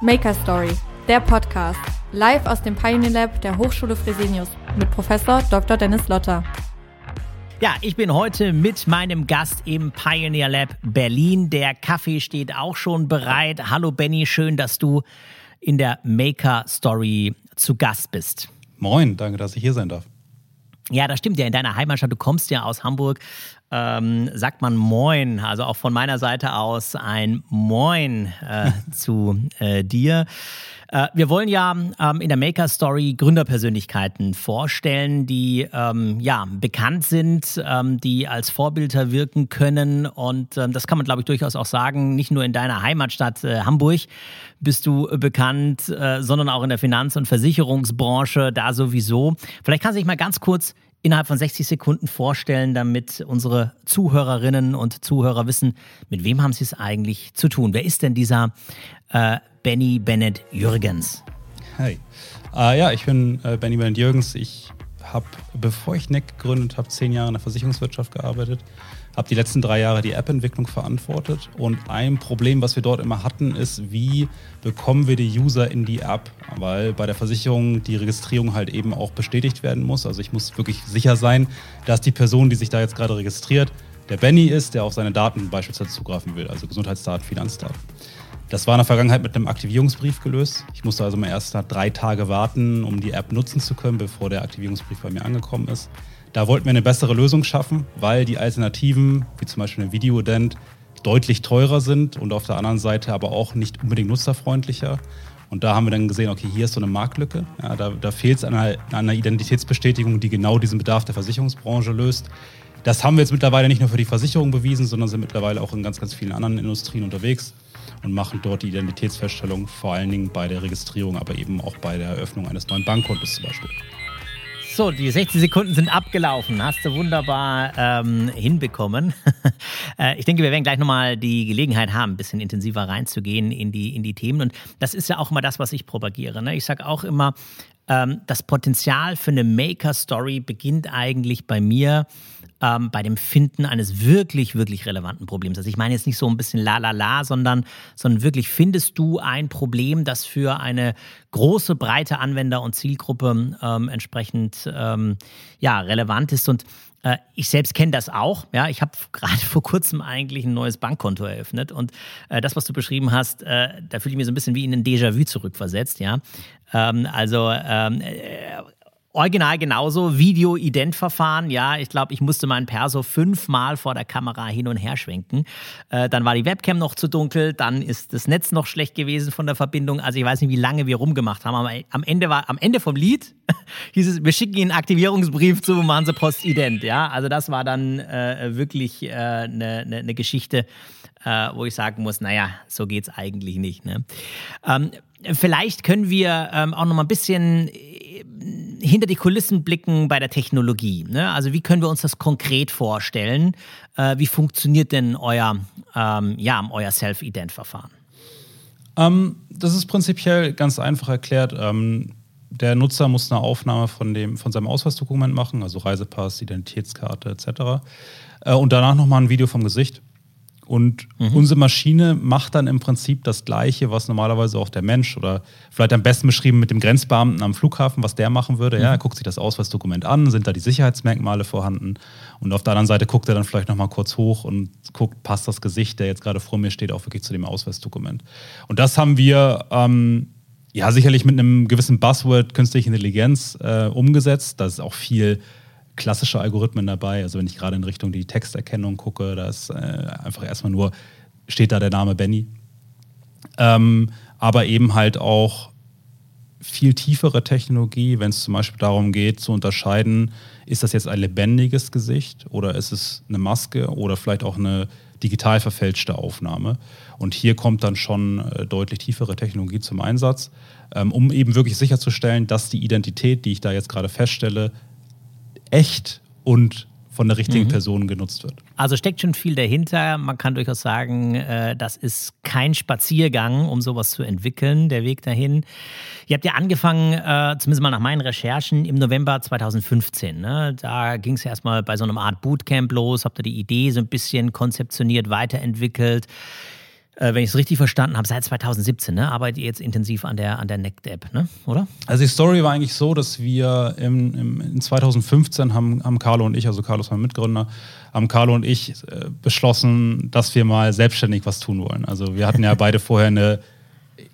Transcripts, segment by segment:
Maker Story, der Podcast, live aus dem Pioneer Lab der Hochschule Fresenius mit Professor Dr. Dennis Lotter. Ja, ich bin heute mit meinem Gast im Pioneer Lab Berlin. Der Kaffee steht auch schon bereit. Hallo Benny, schön, dass du in der Maker Story zu Gast bist. Moin, danke, dass ich hier sein darf. Ja, das stimmt ja. In deiner Heimatstadt, du kommst ja aus Hamburg, ähm, sagt man Moin. Also auch von meiner Seite aus ein Moin äh, zu äh, dir. Äh, wir wollen ja ähm, in der Maker Story Gründerpersönlichkeiten vorstellen, die ähm, ja bekannt sind, ähm, die als Vorbilder wirken können. Und ähm, das kann man, glaube ich, durchaus auch sagen. Nicht nur in deiner Heimatstadt äh, Hamburg bist du bekannt, äh, sondern auch in der Finanz- und Versicherungsbranche da sowieso. Vielleicht kannst du dich mal ganz kurz innerhalb von 60 Sekunden vorstellen, damit unsere Zuhörerinnen und Zuhörer wissen, mit wem haben sie es eigentlich zu tun? Wer ist denn dieser äh, Benny Bennett Jürgens? Hi. Äh, ja, ich bin äh, Benny Bennett Jürgens. Ich habe, bevor ich NEC gegründet habe, zehn Jahre in der Versicherungswirtschaft gearbeitet habe die letzten drei Jahre die App-Entwicklung verantwortet. Und ein Problem, was wir dort immer hatten, ist, wie bekommen wir die User in die App? Weil bei der Versicherung die Registrierung halt eben auch bestätigt werden muss. Also ich muss wirklich sicher sein, dass die Person, die sich da jetzt gerade registriert, der Benny ist, der auf seine Daten beispielsweise zugreifen will, also Gesundheitsdaten, Finanzdaten. Das war in der Vergangenheit mit einem Aktivierungsbrief gelöst. Ich musste also mal erst drei Tage warten, um die App nutzen zu können, bevor der Aktivierungsbrief bei mir angekommen ist. Da wollten wir eine bessere Lösung schaffen, weil die Alternativen, wie zum Beispiel ein Videodent, deutlich teurer sind und auf der anderen Seite aber auch nicht unbedingt nutzerfreundlicher. Und da haben wir dann gesehen, okay, hier ist so eine Marktlücke. Ja, da da fehlt es an an einer Identitätsbestätigung, die genau diesen Bedarf der Versicherungsbranche löst. Das haben wir jetzt mittlerweile nicht nur für die Versicherung bewiesen, sondern sind mittlerweile auch in ganz, ganz vielen anderen Industrien unterwegs und machen dort die Identitätsfeststellung, vor allen Dingen bei der Registrierung, aber eben auch bei der Eröffnung eines neuen Bankkontos zum Beispiel. So, die 60 Sekunden sind abgelaufen. Hast du wunderbar ähm, hinbekommen. äh, ich denke, wir werden gleich nochmal die Gelegenheit haben, ein bisschen intensiver reinzugehen in die, in die Themen. Und das ist ja auch immer das, was ich propagiere. Ne? Ich sage auch immer, ähm, das Potenzial für eine Maker-Story beginnt eigentlich bei mir ähm, bei dem Finden eines wirklich, wirklich relevanten Problems. Also ich meine jetzt nicht so ein bisschen la la la, sondern, sondern wirklich findest du ein Problem, das für eine große, breite Anwender- und Zielgruppe ähm, entsprechend ähm, ja, relevant ist. Und äh, ich selbst kenne das auch. Ja, ich habe gerade vor kurzem eigentlich ein neues Bankkonto eröffnet und äh, das, was du beschrieben hast, äh, da fühle ich mich so ein bisschen wie in ein Déjà-vu zurückversetzt. Ja, ähm, also ähm, äh, Original genauso, Video-Ident-Verfahren. Ja, ich glaube, ich musste meinen Perso fünfmal vor der Kamera hin und her schwenken. Äh, dann war die Webcam noch zu dunkel, dann ist das Netz noch schlecht gewesen von der Verbindung. Also ich weiß nicht, wie lange wir rumgemacht haben. Aber am Ende war, am Ende vom Lied hieß es, wir schicken Ihnen einen Aktivierungsbrief zu, machen Sie Post-Ident. Ja, also das war dann äh, wirklich eine äh, ne, ne, ne Geschichte, äh, wo ich sagen muss, naja, so geht's eigentlich nicht. Ne? Ähm, vielleicht können wir ähm, auch noch mal ein bisschen hinter die Kulissen blicken bei der Technologie. Ne? Also wie können wir uns das konkret vorstellen? Äh, wie funktioniert denn euer, ähm, ja, euer Self-Ident-Verfahren? Ähm, das ist prinzipiell ganz einfach erklärt. Ähm, der Nutzer muss eine Aufnahme von, dem, von seinem Ausweisdokument machen, also Reisepass, Identitätskarte etc. Äh, und danach nochmal ein Video vom Gesicht. Und mhm. unsere Maschine macht dann im Prinzip das Gleiche, was normalerweise auch der Mensch oder vielleicht am besten beschrieben mit dem Grenzbeamten am Flughafen, was der machen würde. Mhm. Ja, er guckt sich das Ausweisdokument an, sind da die Sicherheitsmerkmale vorhanden. Und auf der anderen Seite guckt er dann vielleicht nochmal kurz hoch und guckt, passt das Gesicht, der jetzt gerade vor mir steht, auch wirklich zu dem Ausweisdokument. Und das haben wir ähm, ja sicherlich mit einem gewissen Buzzword künstliche Intelligenz äh, umgesetzt. Das ist auch viel klassische Algorithmen dabei. Also wenn ich gerade in Richtung die Texterkennung gucke, da ist äh, einfach erstmal nur, steht da der Name Benny. Ähm, aber eben halt auch viel tiefere Technologie, wenn es zum Beispiel darum geht zu unterscheiden, ist das jetzt ein lebendiges Gesicht oder ist es eine Maske oder vielleicht auch eine digital verfälschte Aufnahme. Und hier kommt dann schon äh, deutlich tiefere Technologie zum Einsatz, ähm, um eben wirklich sicherzustellen, dass die Identität, die ich da jetzt gerade feststelle, echt und von der richtigen mhm. Person genutzt wird. Also steckt schon viel dahinter. Man kann durchaus sagen, äh, das ist kein Spaziergang, um sowas zu entwickeln, der Weg dahin. Ihr habt ja angefangen, äh, zumindest mal nach meinen Recherchen, im November 2015. Ne? Da ging es ja erstmal bei so einer Art Bootcamp los, habt ihr die Idee so ein bisschen konzeptioniert, weiterentwickelt. Äh, wenn ich es richtig verstanden habe, seit 2017, ne, arbeitet ihr jetzt intensiv an der, an der NECT-App, ne? oder? Also die Story war eigentlich so, dass wir im, im, in 2015 haben, haben Carlo und ich, also Carlo ist mein Mitgründer, haben Carlo und ich äh, beschlossen, dass wir mal selbstständig was tun wollen. Also wir hatten ja beide vorher eine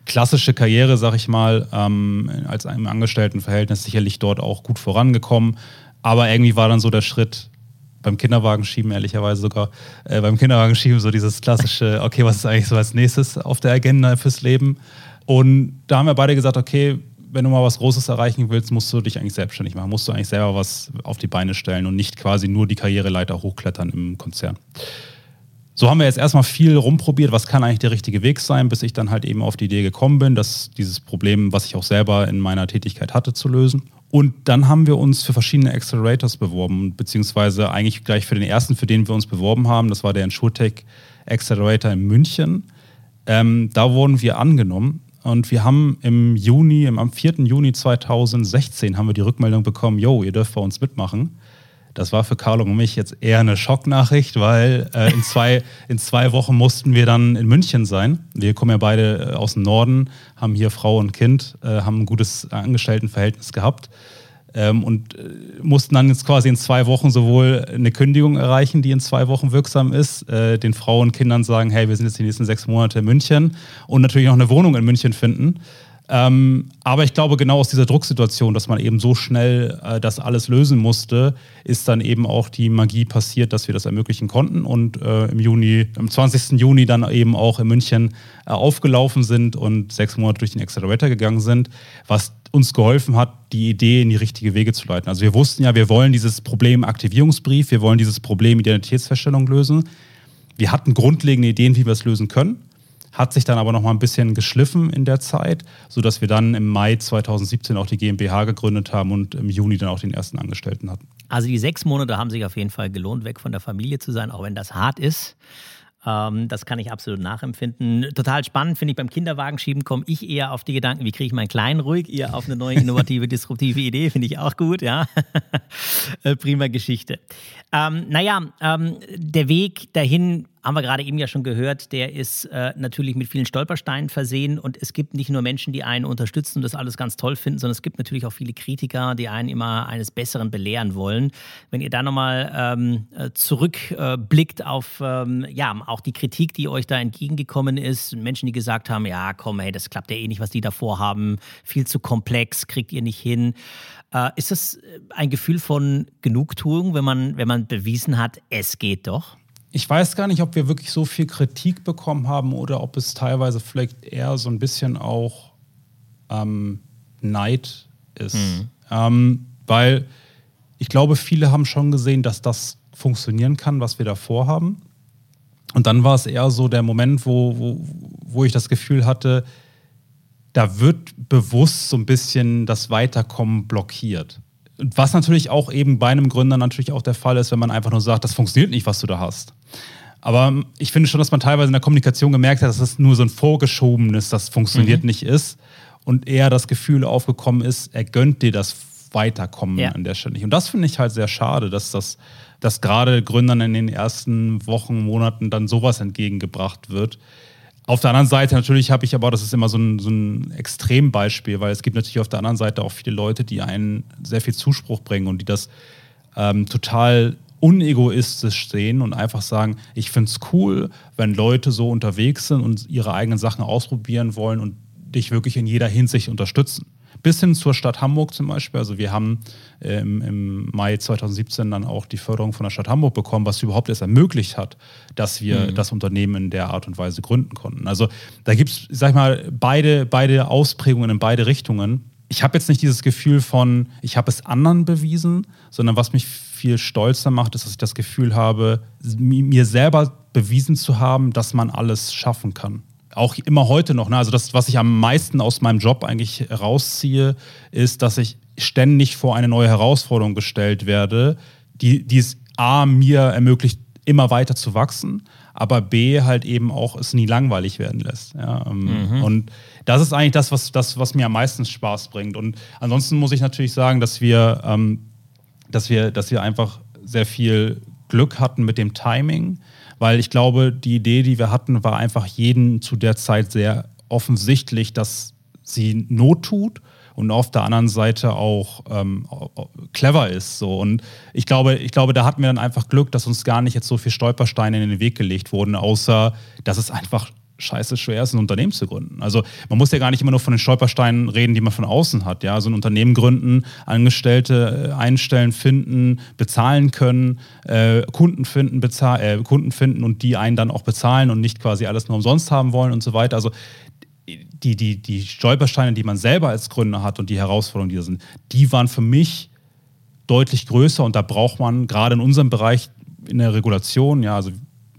klassische Karriere, sag ich mal, ähm, als im Angestelltenverhältnis sicherlich dort auch gut vorangekommen. Aber irgendwie war dann so der Schritt, beim Kinderwagenschieben ehrlicherweise sogar, äh, beim Kinderwagenschieben so dieses klassische, okay, was ist eigentlich so als nächstes auf der Agenda fürs Leben? Und da haben wir beide gesagt, okay, wenn du mal was Großes erreichen willst, musst du dich eigentlich selbstständig machen, musst du eigentlich selber was auf die Beine stellen und nicht quasi nur die Karriereleiter hochklettern im Konzern. So haben wir jetzt erstmal viel rumprobiert, was kann eigentlich der richtige Weg sein, bis ich dann halt eben auf die Idee gekommen bin, dass dieses Problem, was ich auch selber in meiner Tätigkeit hatte, zu lösen. Und dann haben wir uns für verschiedene Accelerators beworben, beziehungsweise eigentlich gleich für den ersten, für den wir uns beworben haben. Das war der InsurTech Accelerator in München. Ähm, da wurden wir angenommen und wir haben im Juni, am 4. Juni 2016 haben wir die Rückmeldung bekommen, yo, ihr dürft bei uns mitmachen. Das war für Carlo und mich jetzt eher eine Schocknachricht, weil äh, in, zwei, in zwei Wochen mussten wir dann in München sein. Wir kommen ja beide äh, aus dem Norden, haben hier Frau und Kind, äh, haben ein gutes Angestelltenverhältnis gehabt ähm, und äh, mussten dann jetzt quasi in zwei Wochen sowohl eine Kündigung erreichen, die in zwei Wochen wirksam ist, äh, den Frauen und Kindern sagen, hey, wir sind jetzt die nächsten sechs Monate in München und natürlich noch eine Wohnung in München finden. Ähm, aber ich glaube, genau aus dieser Drucksituation, dass man eben so schnell äh, das alles lösen musste, ist dann eben auch die Magie passiert, dass wir das ermöglichen konnten und äh, im Juni, am 20. Juni dann eben auch in München äh, aufgelaufen sind und sechs Monate durch den Accelerator gegangen sind, was uns geholfen hat, die Idee in die richtige Wege zu leiten. Also wir wussten ja, wir wollen dieses Problem Aktivierungsbrief, wir wollen dieses Problem Identitätsfeststellung lösen. Wir hatten grundlegende Ideen, wie wir es lösen können hat sich dann aber noch mal ein bisschen geschliffen in der Zeit, sodass wir dann im Mai 2017 auch die GmbH gegründet haben und im Juni dann auch den ersten Angestellten hatten. Also die sechs Monate haben sich auf jeden Fall gelohnt, weg von der Familie zu sein, auch wenn das hart ist. Ähm, das kann ich absolut nachempfinden. Total spannend finde ich beim Kinderwagenschieben komme ich eher auf die Gedanken, wie kriege ich meinen Kleinen ruhig, ihr auf eine neue, innovative, disruptive Idee, finde ich auch gut, ja. Äh, prima Geschichte. Ähm, naja, ähm, der Weg dahin haben wir gerade eben ja schon gehört, der ist äh, natürlich mit vielen Stolpersteinen versehen und es gibt nicht nur Menschen, die einen unterstützen und das alles ganz toll finden, sondern es gibt natürlich auch viele Kritiker, die einen immer eines Besseren belehren wollen. Wenn ihr da nochmal ähm, äh, zurückblickt äh, auf ähm, ja, auch die Kritik, die euch da entgegengekommen ist, Menschen, die gesagt haben, ja komm, hey, das klappt ja eh nicht, was die da vorhaben, viel zu komplex, kriegt ihr nicht hin. Äh, ist das ein Gefühl von Genugtuung, wenn man, wenn man bewiesen hat, es geht doch? Ich weiß gar nicht, ob wir wirklich so viel Kritik bekommen haben oder ob es teilweise vielleicht eher so ein bisschen auch ähm, Neid ist. Mhm. Ähm, weil ich glaube, viele haben schon gesehen, dass das funktionieren kann, was wir da vorhaben. Und dann war es eher so der Moment, wo, wo, wo ich das Gefühl hatte, da wird bewusst so ein bisschen das Weiterkommen blockiert. Was natürlich auch eben bei einem Gründer natürlich auch der Fall ist, wenn man einfach nur sagt, das funktioniert nicht, was du da hast. Aber ich finde schon, dass man teilweise in der Kommunikation gemerkt hat, dass es nur so ein vorgeschobenes, das funktioniert mhm. nicht ist. Und eher das Gefühl aufgekommen ist, er gönnt dir das Weiterkommen ja. an der Stelle nicht. Und das finde ich halt sehr schade, dass das, dass gerade Gründern in den ersten Wochen, Monaten dann sowas entgegengebracht wird. Auf der anderen Seite natürlich habe ich aber, das ist immer so ein, so ein Extrembeispiel, weil es gibt natürlich auf der anderen Seite auch viele Leute, die einen sehr viel Zuspruch bringen und die das ähm, total unegoistisch sehen und einfach sagen, ich finde es cool, wenn Leute so unterwegs sind und ihre eigenen Sachen ausprobieren wollen und dich wirklich in jeder Hinsicht unterstützen. Bis hin zur Stadt Hamburg zum Beispiel. Also wir haben ähm, im Mai 2017 dann auch die Förderung von der Stadt Hamburg bekommen, was überhaupt erst ermöglicht hat, dass wir mhm. das Unternehmen in der Art und Weise gründen konnten. Also da gibt es, sag ich mal, beide, beide Ausprägungen in beide Richtungen. Ich habe jetzt nicht dieses Gefühl von, ich habe es anderen bewiesen, sondern was mich viel stolzer macht, ist, dass ich das Gefühl habe, mir selber bewiesen zu haben, dass man alles schaffen kann auch immer heute noch. Ne? Also das, was ich am meisten aus meinem Job eigentlich rausziehe, ist, dass ich ständig vor eine neue Herausforderung gestellt werde, die, die es A, mir ermöglicht, immer weiter zu wachsen, aber B, halt eben auch es nie langweilig werden lässt. Ja? Ähm, mhm. Und das ist eigentlich das was, das, was mir am meisten Spaß bringt. Und ansonsten muss ich natürlich sagen, dass wir, ähm, dass wir, dass wir einfach sehr viel Glück hatten mit dem Timing weil ich glaube, die Idee, die wir hatten, war einfach jeden zu der Zeit sehr offensichtlich, dass sie Not tut und auf der anderen Seite auch ähm, clever ist. So. Und ich glaube, ich glaube, da hatten wir dann einfach Glück, dass uns gar nicht jetzt so viele Stolpersteine in den Weg gelegt wurden, außer dass es einfach scheiße schwer ist, ein Unternehmen zu gründen. Also man muss ja gar nicht immer nur von den Stolpersteinen reden, die man von außen hat. Ja, so ein Unternehmen gründen, Angestellte äh, einstellen, finden, bezahlen können, äh, Kunden finden, bezahl äh, Kunden finden und die einen dann auch bezahlen und nicht quasi alles nur umsonst haben wollen und so weiter. Also die, die, die Stolpersteine, die man selber als Gründer hat und die Herausforderungen, die da sind, die waren für mich deutlich größer und da braucht man gerade in unserem Bereich in der Regulation, ja, also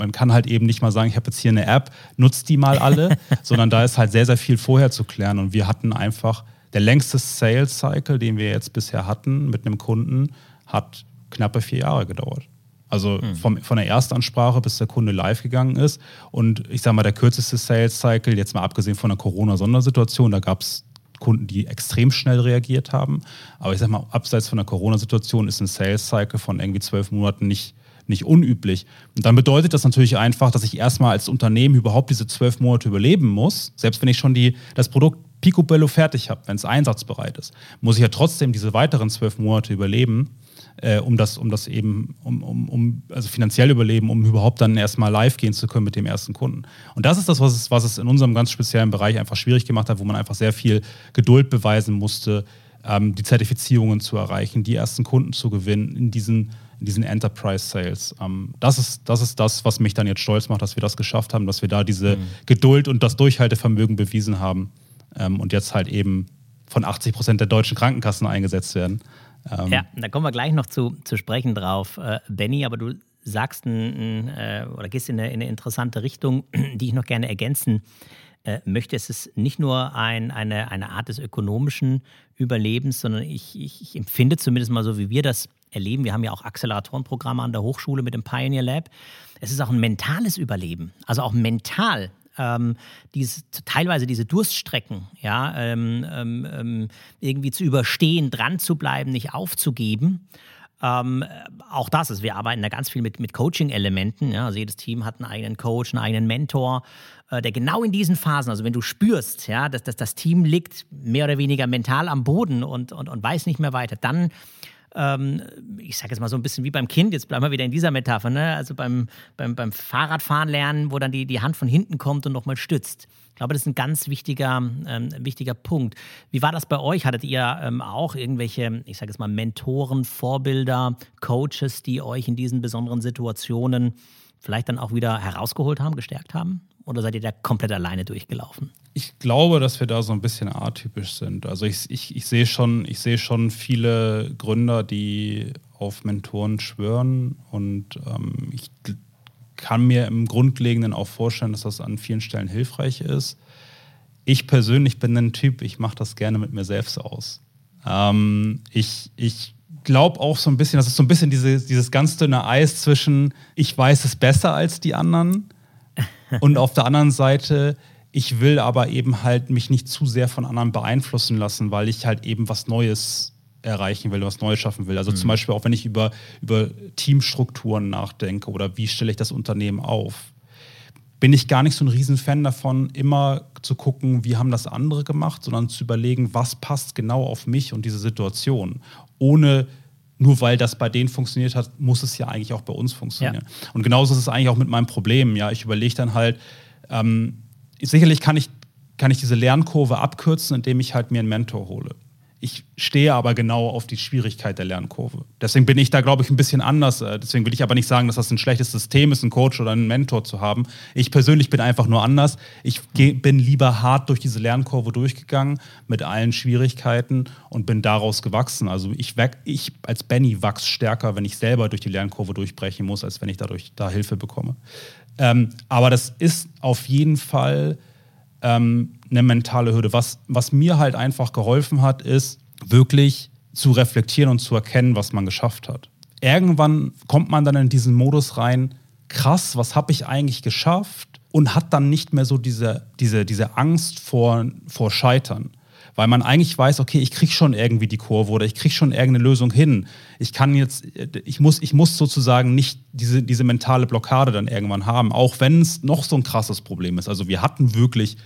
man kann halt eben nicht mal sagen, ich habe jetzt hier eine App, nutzt die mal alle, sondern da ist halt sehr, sehr viel vorher zu klären. Und wir hatten einfach, der längste Sales Cycle, den wir jetzt bisher hatten mit einem Kunden, hat knappe vier Jahre gedauert. Also mhm. vom, von der Erstansprache bis der Kunde live gegangen ist. Und ich sage mal, der kürzeste Sales Cycle, jetzt mal abgesehen von der Corona-Sondersituation, da gab es Kunden, die extrem schnell reagiert haben. Aber ich sage mal, abseits von der Corona-Situation ist ein Sales Cycle von irgendwie zwölf Monaten nicht nicht unüblich. Und dann bedeutet das natürlich einfach, dass ich erstmal als Unternehmen überhaupt diese zwölf Monate überleben muss, selbst wenn ich schon die, das Produkt picobello fertig habe, wenn es einsatzbereit ist, muss ich ja trotzdem diese weiteren zwölf Monate überleben, äh, um das, um das eben, um, um, um, also finanziell überleben, um überhaupt dann erstmal live gehen zu können mit dem ersten Kunden. Und das ist das, was es, was es in unserem ganz speziellen Bereich einfach schwierig gemacht hat, wo man einfach sehr viel Geduld beweisen musste, ähm, die Zertifizierungen zu erreichen, die ersten Kunden zu gewinnen in diesen in diesen Enterprise Sales. Ähm, das, ist, das ist das, was mich dann jetzt stolz macht, dass wir das geschafft haben, dass wir da diese mhm. Geduld und das Durchhaltevermögen bewiesen haben ähm, und jetzt halt eben von 80 Prozent der deutschen Krankenkassen eingesetzt werden. Ähm, ja, da kommen wir gleich noch zu, zu sprechen drauf, äh, Benny, aber du sagst ein, ein, äh, oder gehst in eine, in eine, interessante Richtung, die ich noch gerne ergänzen äh, möchte. Es ist nicht nur ein, eine, eine Art des ökonomischen Überlebens, sondern ich, ich, ich empfinde zumindest mal so, wie wir das erleben. Wir haben ja auch Acceleratorenprogramme an der Hochschule mit dem Pioneer Lab. Es ist auch ein mentales Überleben, also auch mental. Ähm, dieses, teilweise diese Durststrecken, ja, ähm, ähm, ähm irgendwie zu überstehen, dran zu bleiben, nicht aufzugeben. Ähm, auch das ist, wir arbeiten da ganz viel mit, mit Coaching-Elementen. Ja? Also jedes Team hat einen eigenen Coach, einen eigenen Mentor, äh, der genau in diesen Phasen, also wenn du spürst, ja, dass, dass das Team liegt mehr oder weniger mental am Boden und, und, und weiß nicht mehr weiter, dann ähm, ich sage jetzt mal so ein bisschen wie beim Kind, jetzt bleiben wir wieder in dieser Metapher, ne? also beim, beim, beim Fahrradfahren lernen, wo dann die, die Hand von hinten kommt und nochmal stützt. Ich glaube, das ist ein ganz wichtiger, ähm, wichtiger Punkt. Wie war das bei euch? Hattet ihr ähm, auch irgendwelche, ich sage jetzt mal, Mentoren, Vorbilder, Coaches, die euch in diesen besonderen Situationen vielleicht dann auch wieder herausgeholt haben, gestärkt haben? Oder seid ihr da komplett alleine durchgelaufen? Ich glaube, dass wir da so ein bisschen atypisch sind. Also ich, ich, ich sehe schon, seh schon viele Gründer, die auf Mentoren schwören und ähm, ich kann mir im Grundlegenden auch vorstellen, dass das an vielen Stellen hilfreich ist. Ich persönlich bin ein Typ, ich mache das gerne mit mir selbst aus. Ähm, ich ich glaube auch so ein bisschen, das ist so ein bisschen diese, dieses ganz dünne Eis zwischen, ich weiß es besser als die anderen und auf der anderen Seite, ich will aber eben halt mich nicht zu sehr von anderen beeinflussen lassen, weil ich halt eben was Neues erreichen will, was Neues schaffen will. Also mhm. zum Beispiel auch wenn ich über, über Teamstrukturen nachdenke oder wie stelle ich das Unternehmen auf, bin ich gar nicht so ein Riesenfan davon, immer zu gucken, wie haben das andere gemacht, sondern zu überlegen, was passt genau auf mich und diese Situation, ohne nur weil das bei denen funktioniert hat, muss es ja eigentlich auch bei uns funktionieren. Ja. Und genauso ist es eigentlich auch mit meinem Problem. Ja, ich überlege dann halt, ähm, sicherlich kann ich, kann ich diese Lernkurve abkürzen, indem ich halt mir einen Mentor hole. Ich stehe aber genau auf die Schwierigkeit der Lernkurve. Deswegen bin ich da, glaube ich, ein bisschen anders. Äh, deswegen will ich aber nicht sagen, dass das ein schlechtes System ist, einen Coach oder einen Mentor zu haben. Ich persönlich bin einfach nur anders. Ich bin lieber hart durch diese Lernkurve durchgegangen mit allen Schwierigkeiten und bin daraus gewachsen. Also ich, ich als Benny wachse stärker, wenn ich selber durch die Lernkurve durchbrechen muss, als wenn ich dadurch da Hilfe bekomme. Ähm, aber das ist auf jeden Fall ähm, eine mentale Hürde. Was, was mir halt einfach geholfen hat, ist wirklich zu reflektieren und zu erkennen, was man geschafft hat. Irgendwann kommt man dann in diesen Modus rein, krass, was habe ich eigentlich geschafft? Und hat dann nicht mehr so diese, diese, diese Angst vor, vor Scheitern. Weil man eigentlich weiß, okay, ich kriege schon irgendwie die Kurve oder ich kriege schon irgendeine Lösung hin. Ich kann jetzt, ich muss, ich muss sozusagen nicht diese, diese mentale Blockade dann irgendwann haben, auch wenn es noch so ein krasses Problem ist. Also wir hatten wirklich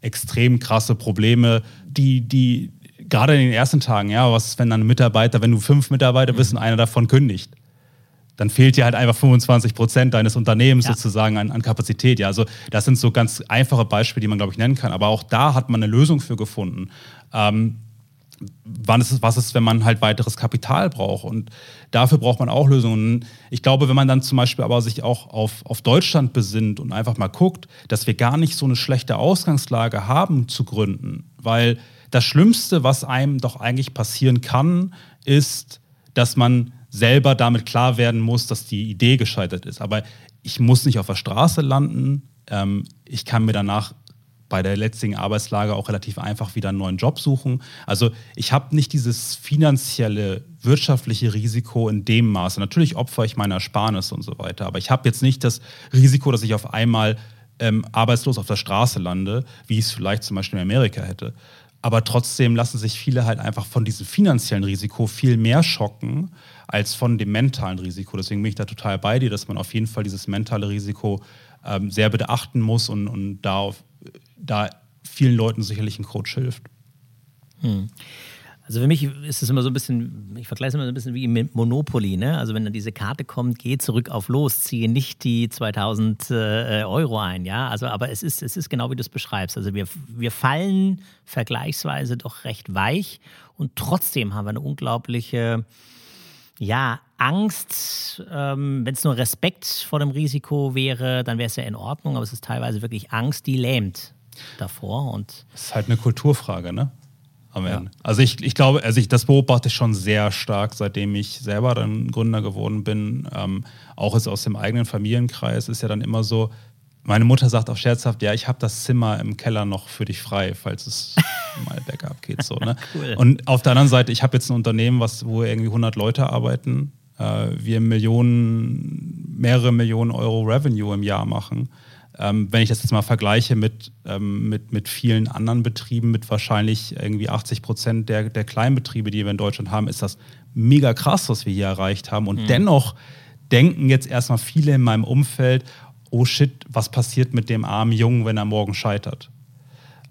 extrem krasse Probleme, die, die gerade in den ersten Tagen, ja, was ist, wenn dann ein Mitarbeiter, wenn du fünf Mitarbeiter bist und einer davon kündigt? Dann fehlt dir halt einfach 25 Prozent deines Unternehmens ja. sozusagen an, an, Kapazität. Ja, also das sind so ganz einfache Beispiele, die man, glaube ich, nennen kann. Aber auch da hat man eine Lösung für gefunden. Ähm, wann ist es, was ist, wenn man halt weiteres Kapital braucht? Und dafür braucht man auch Lösungen. Ich glaube, wenn man dann zum Beispiel aber sich auch auf, auf Deutschland besinnt und einfach mal guckt, dass wir gar nicht so eine schlechte Ausgangslage haben zu gründen. Weil das Schlimmste, was einem doch eigentlich passieren kann, ist, dass man selber damit klar werden muss, dass die Idee gescheitert ist. Aber ich muss nicht auf der Straße landen. Ähm, ich kann mir danach bei der letzten Arbeitslage auch relativ einfach wieder einen neuen Job suchen. Also ich habe nicht dieses finanzielle, wirtschaftliche Risiko in dem Maße. Natürlich opfere ich meine Ersparnisse und so weiter, aber ich habe jetzt nicht das Risiko, dass ich auf einmal ähm, arbeitslos auf der Straße lande, wie ich es vielleicht zum Beispiel in Amerika hätte. Aber trotzdem lassen sich viele halt einfach von diesem finanziellen Risiko viel mehr schocken als von dem mentalen Risiko. Deswegen bin ich da total bei dir, dass man auf jeden Fall dieses mentale Risiko ähm, sehr beachten muss und, und da, auf, da vielen Leuten sicherlich ein Coach hilft. Hm. Also für mich ist es immer so ein bisschen, ich vergleiche es immer so ein bisschen wie mit Monopoly. Ne? Also wenn dann diese Karte kommt, geh zurück auf los, ziehe nicht die 2000 äh, Euro ein. Ja, also aber es ist, es ist genau wie du es beschreibst. Also wir, wir fallen vergleichsweise doch recht weich und trotzdem haben wir eine unglaubliche ja, Angst, ähm, wenn es nur Respekt vor dem Risiko wäre, dann wäre es ja in Ordnung, aber es ist teilweise wirklich Angst, die lähmt davor. Und das ist halt eine Kulturfrage, ne? Am Ende. Ja. Also ich, ich glaube, also ich, das beobachte ich schon sehr stark, seitdem ich selber dann Gründer geworden bin. Ähm, auch ist aus dem eigenen Familienkreis ist ja dann immer so, meine Mutter sagt auch scherzhaft, ja, ich habe das Zimmer im Keller noch für dich frei, falls es mal bergab geht. So, ne? cool. Und auf der anderen Seite, ich habe jetzt ein Unternehmen, was, wo irgendwie 100 Leute arbeiten, äh, wir Millionen, mehrere Millionen Euro Revenue im Jahr machen. Ähm, wenn ich das jetzt mal vergleiche mit, ähm, mit, mit vielen anderen Betrieben, mit wahrscheinlich irgendwie 80 Prozent der, der Kleinbetriebe, die wir in Deutschland haben, ist das mega krass, was wir hier erreicht haben. Und mhm. dennoch denken jetzt erstmal viele in meinem Umfeld, oh shit, was passiert mit dem armen Jungen, wenn er morgen scheitert?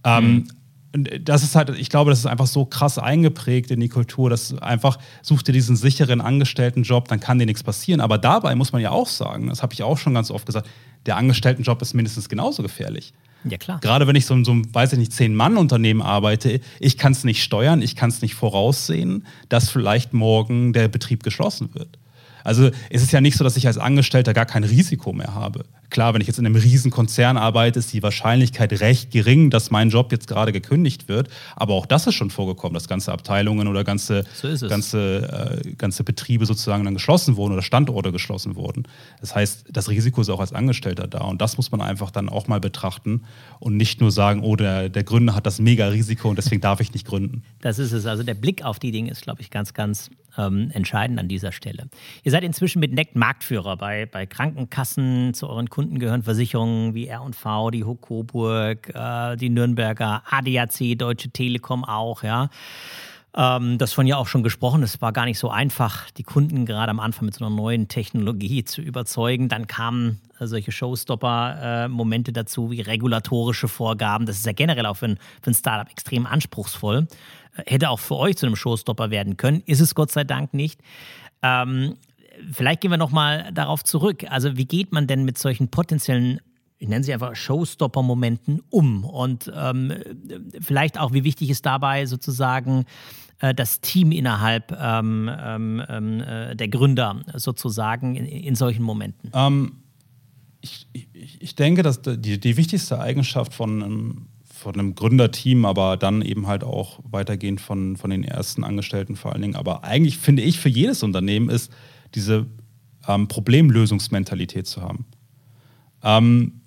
Ähm, mhm. das ist halt, ich glaube, das ist einfach so krass eingeprägt in die Kultur, dass einfach such dir diesen sicheren Angestelltenjob, dann kann dir nichts passieren. Aber dabei muss man ja auch sagen, das habe ich auch schon ganz oft gesagt, der Angestelltenjob ist mindestens genauso gefährlich. Ja, klar. Gerade wenn ich so in so einem, weiß ich nicht, Zehn-Mann-Unternehmen arbeite, ich kann es nicht steuern, ich kann es nicht voraussehen, dass vielleicht morgen der Betrieb geschlossen wird. Also es ist ja nicht so, dass ich als Angestellter gar kein Risiko mehr habe. Klar, wenn ich jetzt in einem Riesenkonzern arbeite, ist die Wahrscheinlichkeit recht gering, dass mein Job jetzt gerade gekündigt wird. Aber auch das ist schon vorgekommen, dass ganze Abteilungen oder ganze, so ganze, äh, ganze Betriebe sozusagen dann geschlossen wurden oder Standorte geschlossen wurden. Das heißt, das Risiko ist auch als Angestellter da. Und das muss man einfach dann auch mal betrachten und nicht nur sagen, oh, der, der Gründer hat das mega Risiko und deswegen darf ich nicht gründen. Das ist es. Also der Blick auf die Dinge ist, glaube ich, ganz, ganz ähm, entscheidend an dieser Stelle. Ihr seid inzwischen mit Neck Marktführer bei, bei Krankenkassen zu euren Kunden gehören Versicherungen wie R&V, die Huck Coburg, äh, die Nürnberger, ADAC, Deutsche Telekom auch, ja. Ähm, das von ja auch schon gesprochen. Es war gar nicht so einfach, die Kunden gerade am Anfang mit so einer neuen Technologie zu überzeugen. Dann kamen solche Showstopper-Momente dazu, wie regulatorische Vorgaben. Das ist ja generell auch für ein, für ein Startup extrem anspruchsvoll. Äh, hätte auch für euch zu einem Showstopper werden können. Ist es Gott sei Dank nicht. Ähm, vielleicht gehen wir nochmal darauf zurück. Also wie geht man denn mit solchen potenziellen ich nenne sie einfach Showstopper-Momenten um. Und ähm, vielleicht auch, wie wichtig ist dabei sozusagen äh, das Team innerhalb ähm, ähm, ähm äh, der Gründer sozusagen in, in solchen Momenten? Ich, ich, ich, denke, dass die, die wichtigste Eigenschaft von einem, von einem Gründerteam, aber dann eben halt auch weitergehend von, von den ersten Angestellten vor allen Dingen, aber eigentlich finde ich für jedes Unternehmen ist, diese ähm, Problemlösungsmentalität zu haben. Ähm,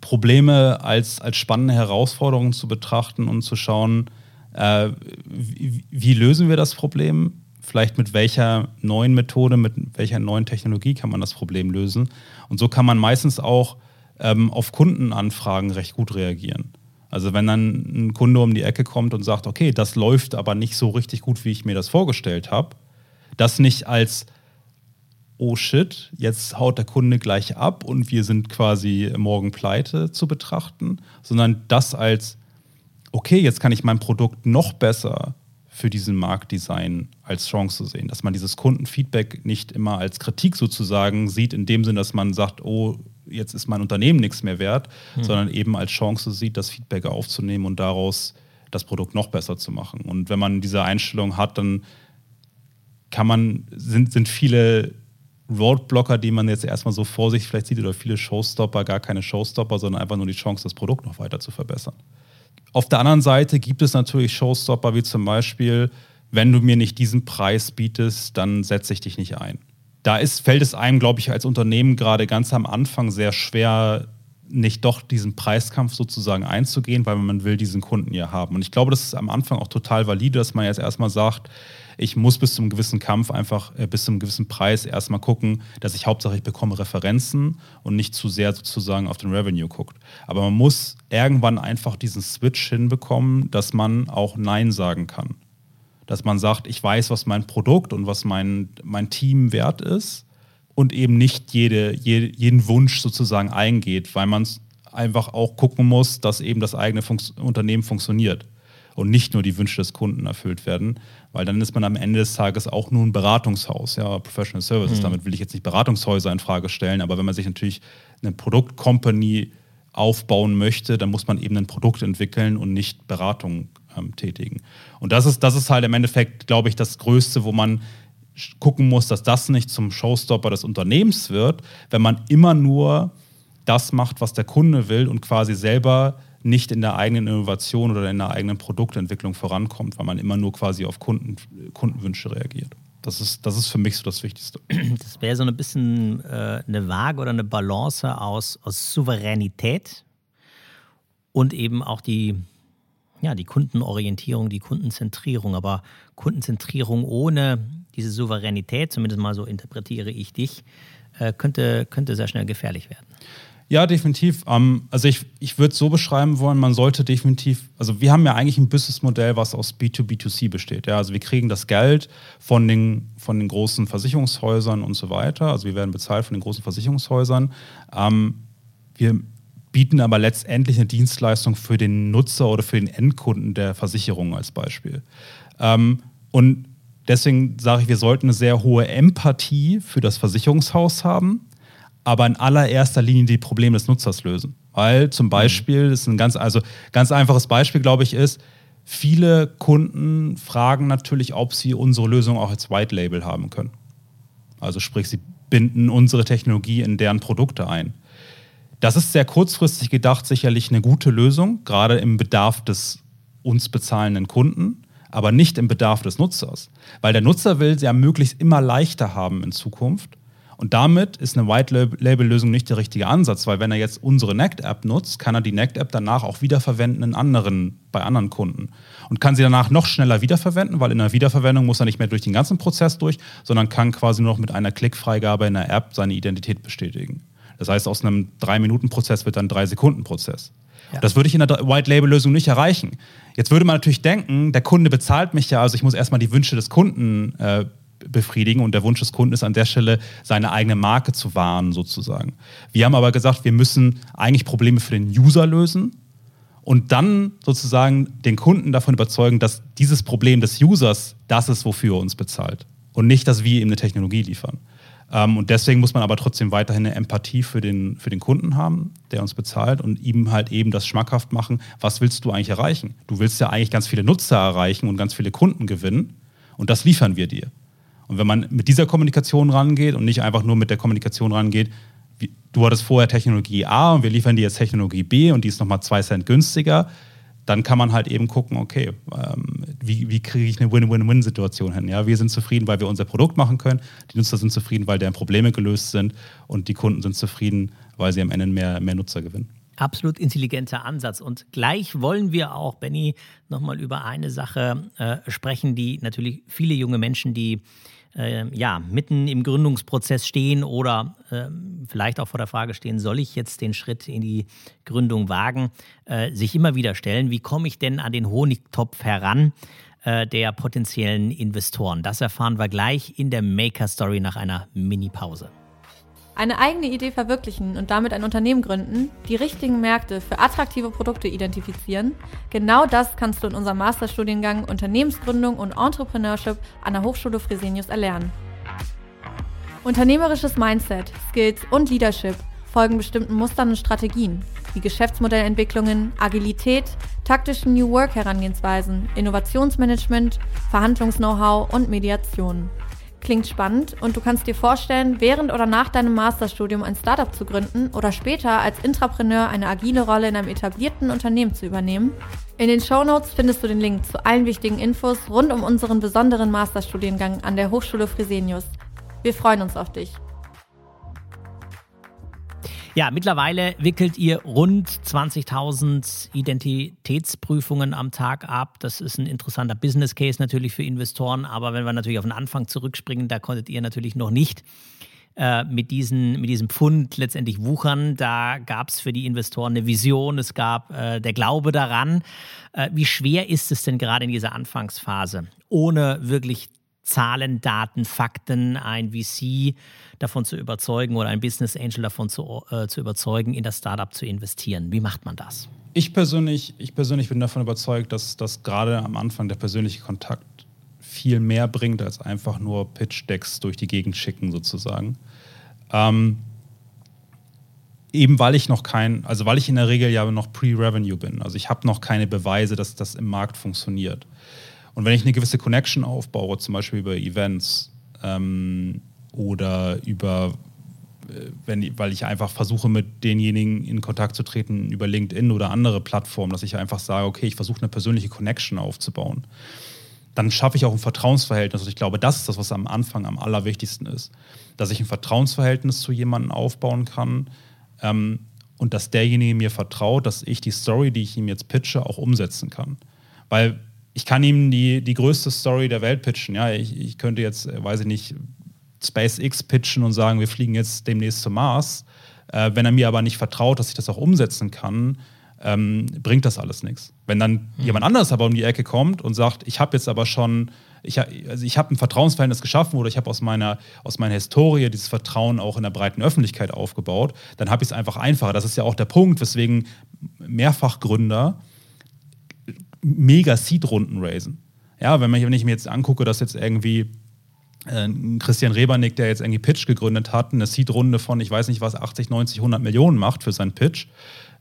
Probleme als, als spannende Herausforderung zu betrachten und zu schauen, äh, wie, wie, lösen wir das Problem? Vielleicht mit welcher neuen Methode, mit welcher neuen Technologie kann man das Problem lösen? Und so kann man meistens auch ähm, auf Kundenanfragen recht gut reagieren. Also wenn dann ein Kunde um die Ecke kommt und sagt, okay, das läuft aber nicht so richtig gut, wie ich mir das vorgestellt habe, das nicht als oh shit, jetzt haut der Kunde gleich ab und wir sind quasi morgen pleite zu betrachten, sondern das als, okay, jetzt kann ich mein Produkt noch besser für diesen Marktdesign als Chance zu sehen. Dass man dieses Kundenfeedback nicht immer als Kritik sozusagen sieht, in dem Sinn, dass man sagt, oh, jetzt ist mein Unternehmen nichts mehr wert, hm. sondern eben als Chance sieht, das Feedback aufzunehmen und daraus das Produkt noch besser zu machen. Und wenn man diese Einstellung hat, dann kann man, sind, sind viele Roadblocker, die man jetzt erstmal so vor sich vielleicht sieht, oder viele Showstopper, gar keine Showstopper, sondern einfach nur die Chance, das Produkt noch weiter zu verbessern. Auf der anderen Seite gibt es natürlich Showstopper, wie zum Beispiel, wenn du mir nicht diesen Preis bietest, dann setze ich dich nicht ein. Da ist, fällt es einem, glaube ich, als Unternehmen gerade ganz am Anfang sehr schwer, nicht doch diesen Preiskampf sozusagen einzugehen, weil man will diesen Kunden ja haben. Und ich glaube, das ist am Anfang auch total valide, dass man jetzt erstmal sagt, ich muss bis zum gewissen Kampf einfach, äh, bis zum gewissen Preis erstmal gucken, dass ich hauptsächlich bekomme Referenzen und nicht zu sehr sozusagen auf den Revenue guckt. Aber man muss irgendwann einfach diesen Switch hinbekommen, dass man auch Nein sagen kann. Dass man sagt, ich weiß, was mein Produkt und was mein, mein Team wert ist und eben nicht jede, jede jeden Wunsch sozusagen eingeht, weil man einfach auch gucken muss, dass eben das eigene Fun Unternehmen funktioniert und nicht nur die Wünsche des Kunden erfüllt werden, weil dann ist man am Ende des Tages auch nur ein Beratungshaus, ja, Professional Services. Mhm. Damit will ich jetzt nicht Beratungshäuser in Frage stellen, aber wenn man sich natürlich eine Produktcompany aufbauen möchte, dann muss man eben ein Produkt entwickeln und nicht Beratung ähm, tätigen. Und das ist, das ist halt im Endeffekt, glaube ich, das Größte, wo man gucken muss, dass das nicht zum Showstopper des Unternehmens wird, wenn man immer nur das macht, was der Kunde will und quasi selber nicht in der eigenen Innovation oder in der eigenen Produktentwicklung vorankommt, weil man immer nur quasi auf Kunden, Kundenwünsche reagiert. Das ist, das ist für mich so das Wichtigste. Das wäre so ein bisschen äh, eine Waage oder eine Balance aus, aus Souveränität und eben auch die, ja, die Kundenorientierung, die Kundenzentrierung. Aber Kundenzentrierung ohne diese Souveränität, zumindest mal so interpretiere ich dich, äh, könnte, könnte sehr schnell gefährlich werden. Ja, definitiv. Ähm, also ich, ich würde es so beschreiben wollen, man sollte definitiv, also wir haben ja eigentlich ein Businessmodell, was aus B2B2C besteht. Ja? Also wir kriegen das Geld von den, von den großen Versicherungshäusern und so weiter. Also wir werden bezahlt von den großen Versicherungshäusern. Ähm, wir bieten aber letztendlich eine Dienstleistung für den Nutzer oder für den Endkunden der Versicherung als Beispiel. Ähm, und deswegen sage ich, wir sollten eine sehr hohe Empathie für das Versicherungshaus haben aber in allererster Linie die Probleme des Nutzers lösen. Weil zum Beispiel, das ist ein ganz, also ganz einfaches Beispiel, glaube ich, ist, viele Kunden fragen natürlich, ob sie unsere Lösung auch als White Label haben können. Also sprich, sie binden unsere Technologie in deren Produkte ein. Das ist sehr kurzfristig gedacht sicherlich eine gute Lösung, gerade im Bedarf des uns bezahlenden Kunden, aber nicht im Bedarf des Nutzers. Weil der Nutzer will sie ja möglichst immer leichter haben in Zukunft und damit ist eine White-Label-Lösung nicht der richtige Ansatz, weil wenn er jetzt unsere Nect-App nutzt, kann er die Nect-App danach auch wiederverwenden in anderen, bei anderen Kunden. Und kann sie danach noch schneller wiederverwenden, weil in der Wiederverwendung muss er nicht mehr durch den ganzen Prozess durch, sondern kann quasi nur noch mit einer Klickfreigabe in der App seine Identität bestätigen. Das heißt, aus einem 3-Minuten-Prozess wird dann ein 3-Sekunden-Prozess. Ja. Das würde ich in der White-Label-Lösung nicht erreichen. Jetzt würde man natürlich denken, der Kunde bezahlt mich ja, also ich muss erstmal die Wünsche des Kunden äh, befriedigen und der Wunsch des Kunden ist an der Stelle, seine eigene Marke zu wahren sozusagen. Wir haben aber gesagt, wir müssen eigentlich Probleme für den User lösen und dann sozusagen den Kunden davon überzeugen, dass dieses Problem des Users das ist, wofür er uns bezahlt und nicht, dass wir ihm eine Technologie liefern. Ähm, und deswegen muss man aber trotzdem weiterhin eine Empathie für den, für den Kunden haben, der uns bezahlt und ihm halt eben das schmackhaft machen, was willst du eigentlich erreichen? Du willst ja eigentlich ganz viele Nutzer erreichen und ganz viele Kunden gewinnen und das liefern wir dir. Und wenn man mit dieser Kommunikation rangeht und nicht einfach nur mit der Kommunikation rangeht, wie, du hattest vorher Technologie A und wir liefern dir jetzt Technologie B und die ist nochmal zwei Cent günstiger, dann kann man halt eben gucken, okay, ähm, wie, wie kriege ich eine Win-Win-Win-Situation hin? Ja, wir sind zufrieden, weil wir unser Produkt machen können, die Nutzer sind zufrieden, weil deren Probleme gelöst sind und die Kunden sind zufrieden, weil sie am Ende mehr, mehr Nutzer gewinnen. Absolut intelligenter Ansatz. Und gleich wollen wir auch, Benny, nochmal über eine Sache äh, sprechen, die natürlich viele junge Menschen, die äh, ja, mitten im Gründungsprozess stehen oder äh, vielleicht auch vor der Frage stehen, soll ich jetzt den Schritt in die Gründung wagen, äh, sich immer wieder stellen, wie komme ich denn an den Honigtopf heran? Äh, der potenziellen Investoren. Das erfahren wir gleich in der Maker Story nach einer Mini-Pause. Eine eigene Idee verwirklichen und damit ein Unternehmen gründen, die richtigen Märkte für attraktive Produkte identifizieren, genau das kannst du in unserem Masterstudiengang Unternehmensgründung und Entrepreneurship an der Hochschule Fresenius erlernen. Unternehmerisches Mindset, Skills und Leadership folgen bestimmten Mustern und Strategien, wie Geschäftsmodellentwicklungen, Agilität, taktischen New Work Herangehensweisen, Innovationsmanagement, Verhandlungs-Know-how und Mediation. Klingt spannend und du kannst dir vorstellen, während oder nach deinem Masterstudium ein Startup zu gründen oder später als Intrapreneur eine agile Rolle in einem etablierten Unternehmen zu übernehmen? In den Show Notes findest du den Link zu allen wichtigen Infos rund um unseren besonderen Masterstudiengang an der Hochschule Fresenius. Wir freuen uns auf dich. Ja, mittlerweile wickelt ihr rund 20.000 Identitätsprüfungen am Tag ab. Das ist ein interessanter Business Case natürlich für Investoren. Aber wenn wir natürlich auf den Anfang zurückspringen, da konntet ihr natürlich noch nicht äh, mit, diesen, mit diesem Pfund letztendlich wuchern. Da gab es für die Investoren eine Vision, es gab äh, der Glaube daran. Äh, wie schwer ist es denn gerade in dieser Anfangsphase, ohne wirklich Zahlen, Daten, Fakten, ein VC davon zu überzeugen oder ein Business Angel davon zu, äh, zu überzeugen, in das Startup zu investieren? Wie macht man das? Ich persönlich, ich persönlich bin davon überzeugt, dass, dass gerade am Anfang der persönliche Kontakt viel mehr bringt, als einfach nur Pitch-Decks durch die Gegend schicken, sozusagen. Ähm, eben weil ich noch kein, also weil ich in der Regel ja noch Pre-Revenue bin. Also ich habe noch keine Beweise, dass das im Markt funktioniert. Und wenn ich eine gewisse Connection aufbaue, zum Beispiel über Events ähm, oder über, äh, wenn, weil ich einfach versuche, mit denjenigen in Kontakt zu treten über LinkedIn oder andere Plattformen, dass ich einfach sage, okay, ich versuche eine persönliche Connection aufzubauen, dann schaffe ich auch ein Vertrauensverhältnis. Und ich glaube, das ist das, was am Anfang am allerwichtigsten ist. Dass ich ein Vertrauensverhältnis zu jemandem aufbauen kann ähm, und dass derjenige mir vertraut, dass ich die Story, die ich ihm jetzt pitche, auch umsetzen kann. Weil ich kann ihm die, die größte Story der Welt pitchen. Ja, ich, ich könnte jetzt, äh, weiß ich nicht, SpaceX pitchen und sagen, wir fliegen jetzt demnächst zum Mars. Äh, wenn er mir aber nicht vertraut, dass ich das auch umsetzen kann, ähm, bringt das alles nichts. Wenn dann mhm. jemand anderes aber um die Ecke kommt und sagt, ich habe jetzt aber schon, ich, also ich habe ein Vertrauensverhältnis geschaffen oder ich habe aus meiner, aus meiner Historie dieses Vertrauen auch in der breiten Öffentlichkeit aufgebaut, dann habe ich es einfach einfacher. Das ist ja auch der Punkt, weswegen Mehrfachgründer mega Seed-Runden raisen. Ja, wenn, wenn ich mir jetzt angucke, dass jetzt irgendwie äh, Christian Rebernick, der jetzt irgendwie Pitch gegründet hat, eine Seed-Runde von, ich weiß nicht was, 80, 90, 100 Millionen macht für seinen Pitch,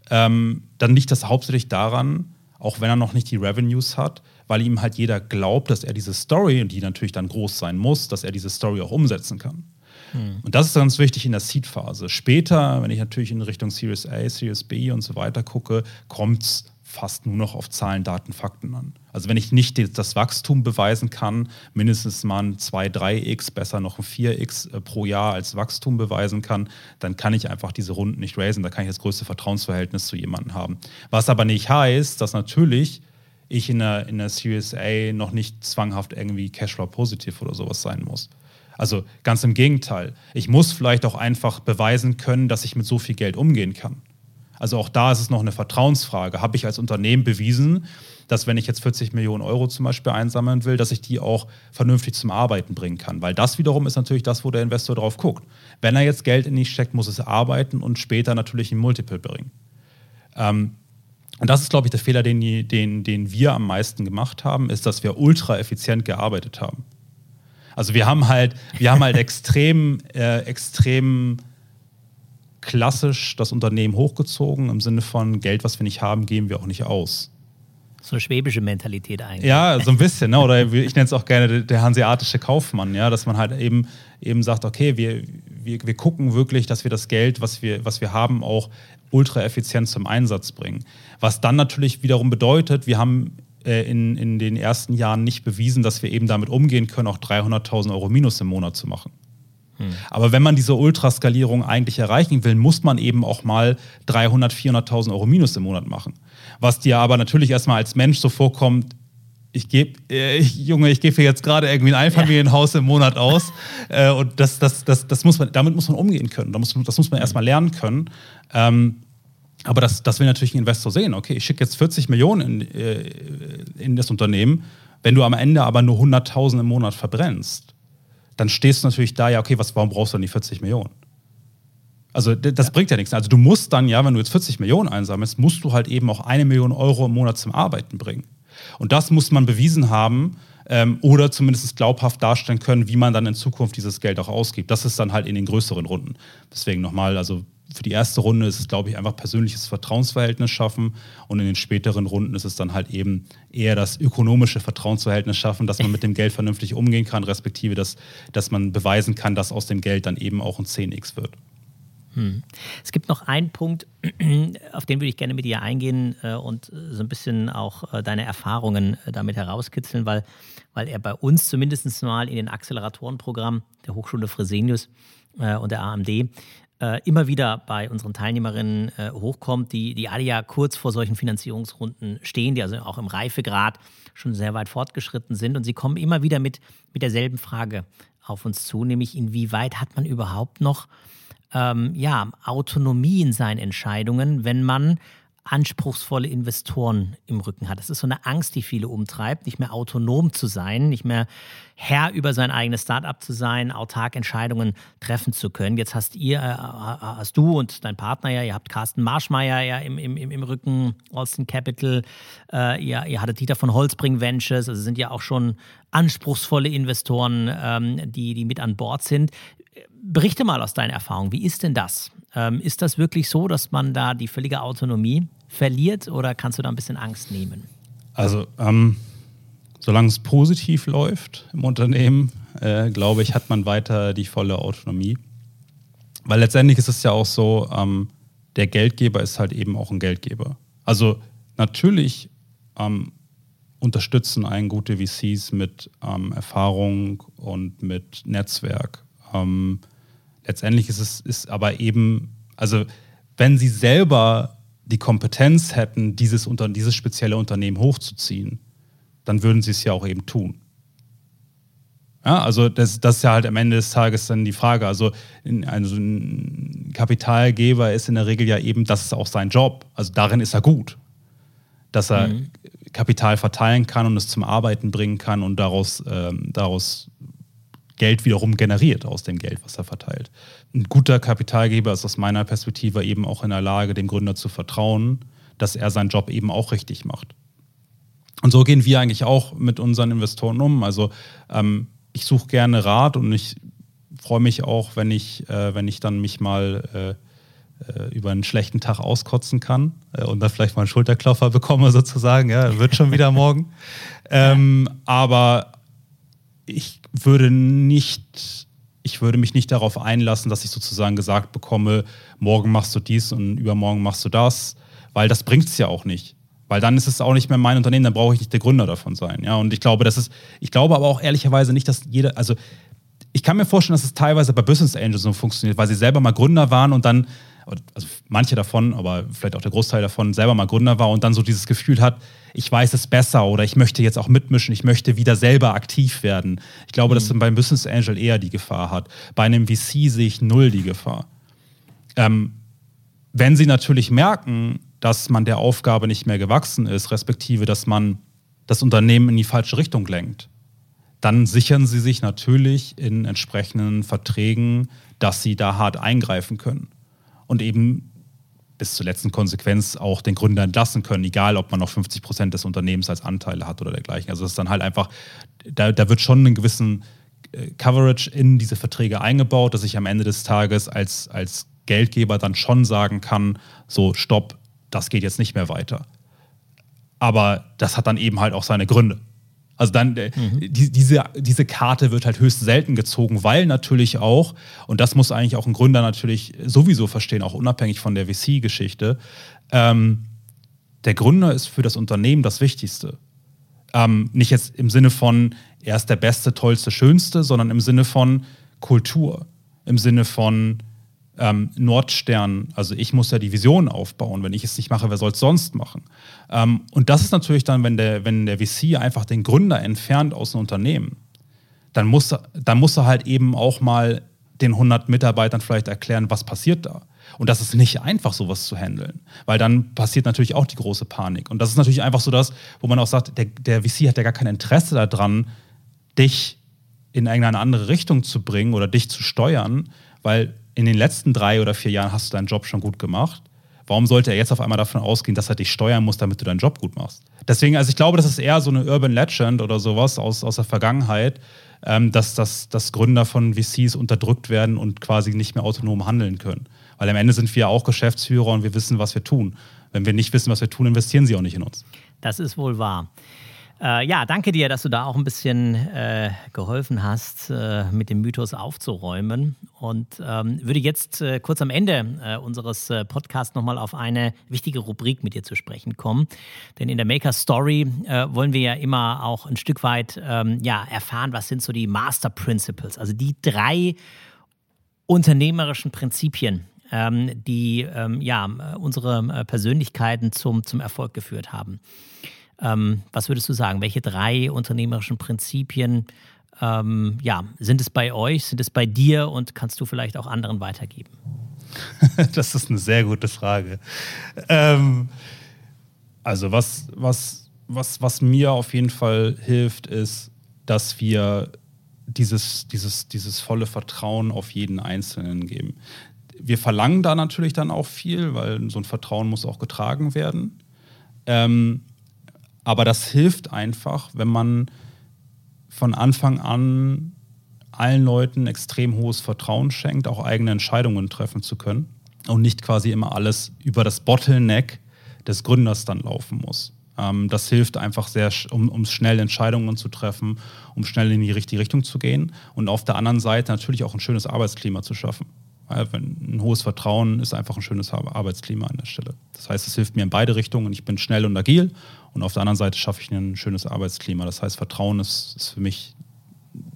ähm, dann liegt das hauptsächlich daran, auch wenn er noch nicht die Revenues hat, weil ihm halt jeder glaubt, dass er diese Story, und die natürlich dann groß sein muss, dass er diese Story auch umsetzen kann. Hm. Und das ist ganz wichtig in der Seed-Phase. Später, wenn ich natürlich in Richtung Series A, Series B und so weiter gucke, kommt es fast nur noch auf Zahlen, Daten, Fakten an. Also wenn ich nicht das Wachstum beweisen kann, mindestens mal ein 2, 3x, besser noch ein 4x äh, pro Jahr als Wachstum beweisen kann, dann kann ich einfach diese Runden nicht raisen. Da kann ich das größte Vertrauensverhältnis zu jemandem haben. Was aber nicht heißt, dass natürlich ich in der, in der Series A noch nicht zwanghaft irgendwie Cashflow positiv oder sowas sein muss. Also ganz im Gegenteil. Ich muss vielleicht auch einfach beweisen können, dass ich mit so viel Geld umgehen kann. Also auch da ist es noch eine Vertrauensfrage. Habe ich als Unternehmen bewiesen, dass wenn ich jetzt 40 Millionen Euro zum Beispiel einsammeln will, dass ich die auch vernünftig zum Arbeiten bringen kann? Weil das wiederum ist natürlich das, wo der Investor drauf guckt. Wenn er jetzt Geld in die steckt, muss es arbeiten und später natürlich ein Multiple bringen. Ähm, und das ist, glaube ich, der Fehler, den, den, den wir am meisten gemacht haben, ist, dass wir ultra effizient gearbeitet haben. Also wir haben halt, wir haben halt extrem, äh, extrem klassisch das Unternehmen hochgezogen, im Sinne von Geld, was wir nicht haben, geben wir auch nicht aus. So eine schwäbische Mentalität eigentlich. Ja, so ein bisschen, ne? oder ich nenne es auch gerne der hanseatische Kaufmann, ja, dass man halt eben, eben sagt, okay, wir, wir, wir gucken wirklich, dass wir das Geld, was wir, was wir haben, auch ultra effizient zum Einsatz bringen. Was dann natürlich wiederum bedeutet, wir haben äh, in, in den ersten Jahren nicht bewiesen, dass wir eben damit umgehen können, auch 300.000 Euro Minus im Monat zu machen. Aber wenn man diese Ultraskalierung eigentlich erreichen will, muss man eben auch mal 300, 400.000 Euro Minus im Monat machen. Was dir aber natürlich erstmal als Mensch so vorkommt, ich gebe, äh, Junge, ich gebe jetzt gerade irgendwie ein Einfamilienhaus ja. im Monat aus. äh, und das, das, das, das muss man, damit muss man umgehen können. Das muss, das muss man erstmal lernen können. Ähm, aber das, das will natürlich ein Investor sehen. Okay, ich schicke jetzt 40 Millionen in, äh, in das Unternehmen. Wenn du am Ende aber nur 100.000 im Monat verbrennst, dann stehst du natürlich da, ja, okay, was, warum brauchst du dann die 40 Millionen? Also das ja. bringt ja nichts. Also du musst dann ja, wenn du jetzt 40 Millionen einsammelst, musst du halt eben auch eine Million Euro im Monat zum Arbeiten bringen. Und das muss man bewiesen haben ähm, oder zumindest glaubhaft darstellen können, wie man dann in Zukunft dieses Geld auch ausgibt. Das ist dann halt in den größeren Runden. Deswegen nochmal, also für die erste Runde ist es, glaube ich, einfach persönliches Vertrauensverhältnis schaffen und in den späteren Runden ist es dann halt eben eher das ökonomische Vertrauensverhältnis schaffen, dass man mit dem Geld vernünftig umgehen kann, respektive dass, dass man beweisen kann, dass aus dem Geld dann eben auch ein 10x wird. Hm. Es gibt noch einen Punkt, auf den würde ich gerne mit dir eingehen äh, und so ein bisschen auch äh, deine Erfahrungen äh, damit herauskitzeln, weil, weil er bei uns zumindest mal in den Acceleratorenprogrammen der Hochschule Fresenius und der AMD immer wieder bei unseren Teilnehmerinnen hochkommt, die, die alle ja kurz vor solchen Finanzierungsrunden stehen, die also auch im Reifegrad schon sehr weit fortgeschritten sind. Und sie kommen immer wieder mit, mit derselben Frage auf uns zu, nämlich inwieweit hat man überhaupt noch ähm, ja, Autonomie in seinen Entscheidungen, wenn man anspruchsvolle Investoren im Rücken hat. Das ist so eine Angst, die viele umtreibt, nicht mehr autonom zu sein, nicht mehr Herr über sein eigenes Startup zu sein, autark Entscheidungen treffen zu können. Jetzt hast ihr, äh, hast du und dein Partner ja, ihr habt Carsten Marschmeier ja im, im, im Rücken, Austin Capital, äh, ihr, ihr hattet Dieter von Holzbring Ventures, also sind ja auch schon anspruchsvolle Investoren, ähm, die, die mit an Bord sind. Berichte mal aus deiner Erfahrung, wie ist denn das? Ähm, ist das wirklich so, dass man da die völlige Autonomie verliert oder kannst du da ein bisschen Angst nehmen? Also, ähm, solange es positiv läuft im Unternehmen, äh, glaube ich, hat man weiter die volle Autonomie. Weil letztendlich ist es ja auch so, ähm, der Geldgeber ist halt eben auch ein Geldgeber. Also natürlich ähm, unterstützen einen gute VCs mit ähm, Erfahrung und mit Netzwerk. Ähm, letztendlich ist es ist aber eben, also wenn sie selber die Kompetenz hätten, dieses, unter, dieses spezielle Unternehmen hochzuziehen, dann würden sie es ja auch eben tun. Ja, also das, das ist ja halt am Ende des Tages dann die Frage. Also, in, also ein Kapitalgeber ist in der Regel ja eben, das ist auch sein Job. Also darin ist er gut. Dass er mhm. Kapital verteilen kann und es zum Arbeiten bringen kann und daraus, ähm, daraus Geld wiederum generiert aus dem Geld, was er verteilt. Ein guter Kapitalgeber ist aus meiner Perspektive eben auch in der Lage, dem Gründer zu vertrauen, dass er seinen Job eben auch richtig macht. Und so gehen wir eigentlich auch mit unseren Investoren um. Also ähm, ich suche gerne Rat und ich freue mich auch, wenn ich, äh, wenn ich dann mich mal äh, äh über einen schlechten Tag auskotzen kann äh, und dann vielleicht mal einen Schulterklopfer bekomme sozusagen. Ja, wird schon wieder morgen. Ähm, aber ich würde nicht, ich würde mich nicht darauf einlassen, dass ich sozusagen gesagt bekomme, morgen machst du dies und übermorgen machst du das, weil das bringt es ja auch nicht. Weil dann ist es auch nicht mehr mein Unternehmen, dann brauche ich nicht der Gründer davon sein. Ja, und ich glaube, das ist, ich glaube aber auch ehrlicherweise nicht, dass jeder, also ich kann mir vorstellen, dass es teilweise bei Business Angels so funktioniert, weil sie selber mal Gründer waren und dann, also manche davon, aber vielleicht auch der Großteil davon, selber mal Gründer war und dann so dieses Gefühl hat, ich weiß es besser oder ich möchte jetzt auch mitmischen, ich möchte wieder selber aktiv werden. Ich glaube, mhm. dass beim Business Angel eher die Gefahr hat. Bei einem VC sehe ich null die Gefahr. Ähm, wenn sie natürlich merken, dass man der Aufgabe nicht mehr gewachsen ist, respektive, dass man das Unternehmen in die falsche Richtung lenkt, dann sichern sie sich natürlich in entsprechenden Verträgen, dass sie da hart eingreifen können. Und eben bis zur letzten Konsequenz auch den Gründer entlassen können, egal ob man noch 50 Prozent des Unternehmens als Anteile hat oder dergleichen. Also es ist dann halt einfach, da, da wird schon einen gewissen äh, Coverage in diese Verträge eingebaut, dass ich am Ende des Tages als, als Geldgeber dann schon sagen kann, so stopp, das geht jetzt nicht mehr weiter. Aber das hat dann eben halt auch seine Gründe. Also dann, mhm. die, diese, diese Karte wird halt höchst selten gezogen, weil natürlich auch, und das muss eigentlich auch ein Gründer natürlich sowieso verstehen, auch unabhängig von der VC-Geschichte, ähm, der Gründer ist für das Unternehmen das Wichtigste. Ähm, nicht jetzt im Sinne von, er ist der Beste, Tollste, Schönste, sondern im Sinne von Kultur, im Sinne von ähm, Nordstern, also ich muss ja die Vision aufbauen. Wenn ich es nicht mache, wer soll es sonst machen? Ähm, und das ist natürlich dann, wenn der, wenn der VC einfach den Gründer entfernt aus dem Unternehmen, dann muss, dann muss er halt eben auch mal den 100 Mitarbeitern vielleicht erklären, was passiert da. Und das ist nicht einfach, sowas zu handeln, weil dann passiert natürlich auch die große Panik. Und das ist natürlich einfach so das, wo man auch sagt, der, der VC hat ja gar kein Interesse daran, dich in irgendeine andere Richtung zu bringen oder dich zu steuern, weil in den letzten drei oder vier Jahren hast du deinen Job schon gut gemacht. Warum sollte er jetzt auf einmal davon ausgehen, dass er dich steuern muss, damit du deinen Job gut machst? Deswegen, also ich glaube, das ist eher so eine Urban Legend oder sowas aus, aus der Vergangenheit, ähm, dass, dass, dass Gründer von VCs unterdrückt werden und quasi nicht mehr autonom handeln können. Weil am Ende sind wir auch Geschäftsführer und wir wissen, was wir tun. Wenn wir nicht wissen, was wir tun, investieren sie auch nicht in uns. Das ist wohl wahr. Äh, ja, danke dir, dass du da auch ein bisschen äh, geholfen hast, äh, mit dem Mythos aufzuräumen. Und ähm, würde jetzt äh, kurz am Ende äh, unseres äh, Podcasts nochmal auf eine wichtige Rubrik mit dir zu sprechen kommen. Denn in der Maker Story wollen wir ja immer auch ein Stück weit ähm, ja, erfahren, was sind so die Master Principles, also die drei unternehmerischen Prinzipien, ähm, die ähm, ja, unsere Persönlichkeiten zum, zum Erfolg geführt haben. Ähm, was würdest du sagen? Welche drei unternehmerischen Prinzipien ähm, ja, sind es bei euch, sind es bei dir und kannst du vielleicht auch anderen weitergeben? das ist eine sehr gute Frage. Ähm, also was, was, was, was mir auf jeden Fall hilft, ist, dass wir dieses, dieses, dieses volle Vertrauen auf jeden Einzelnen geben. Wir verlangen da natürlich dann auch viel, weil so ein Vertrauen muss auch getragen werden. Ähm, aber das hilft einfach, wenn man von Anfang an allen Leuten extrem hohes Vertrauen schenkt, auch eigene Entscheidungen treffen zu können und nicht quasi immer alles über das Bottleneck des Gründers dann laufen muss. Ähm, das hilft einfach sehr, um, um schnell Entscheidungen zu treffen, um schnell in die richtige Richtung zu gehen und auf der anderen Seite natürlich auch ein schönes Arbeitsklima zu schaffen. Ein hohes Vertrauen ist einfach ein schönes Arbeitsklima an der Stelle. Das heißt, es hilft mir in beide Richtungen. Ich bin schnell und agil und auf der anderen Seite schaffe ich ein schönes Arbeitsklima. Das heißt, Vertrauen ist, ist für mich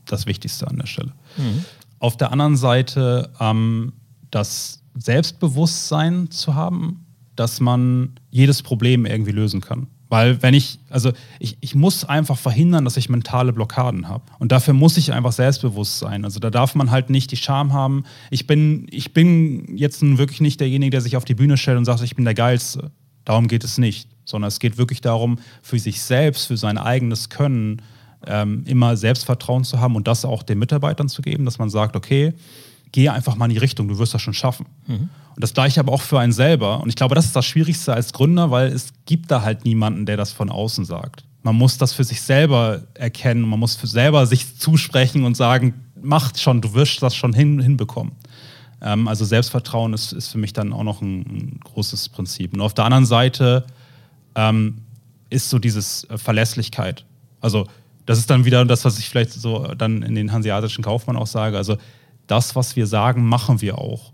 das Wichtigste an der Stelle. Mhm. Auf der anderen Seite ähm, das Selbstbewusstsein zu haben, dass man jedes Problem irgendwie lösen kann. Weil wenn ich, also ich, ich muss einfach verhindern, dass ich mentale Blockaden habe. Und dafür muss ich einfach selbstbewusst sein. Also da darf man halt nicht die Scham haben. Ich bin, ich bin jetzt wirklich nicht derjenige, der sich auf die Bühne stellt und sagt, ich bin der Geilste. Darum geht es nicht. Sondern es geht wirklich darum, für sich selbst, für sein eigenes Können ähm, immer Selbstvertrauen zu haben und das auch den Mitarbeitern zu geben, dass man sagt, okay, geh einfach mal in die Richtung, du wirst das schon schaffen. Mhm. Und das gleiche aber auch für einen selber. Und ich glaube, das ist das Schwierigste als Gründer, weil es gibt da halt niemanden, der das von außen sagt. Man muss das für sich selber erkennen, man muss für selber sich zusprechen und sagen, mach schon, du wirst das schon hin, hinbekommen. Ähm, also Selbstvertrauen ist, ist für mich dann auch noch ein, ein großes Prinzip. Und auf der anderen Seite ähm, ist so dieses äh, Verlässlichkeit. Also das ist dann wieder das, was ich vielleicht so dann in den hanseatischen Kaufmann auch sage. Also das, was wir sagen, machen wir auch.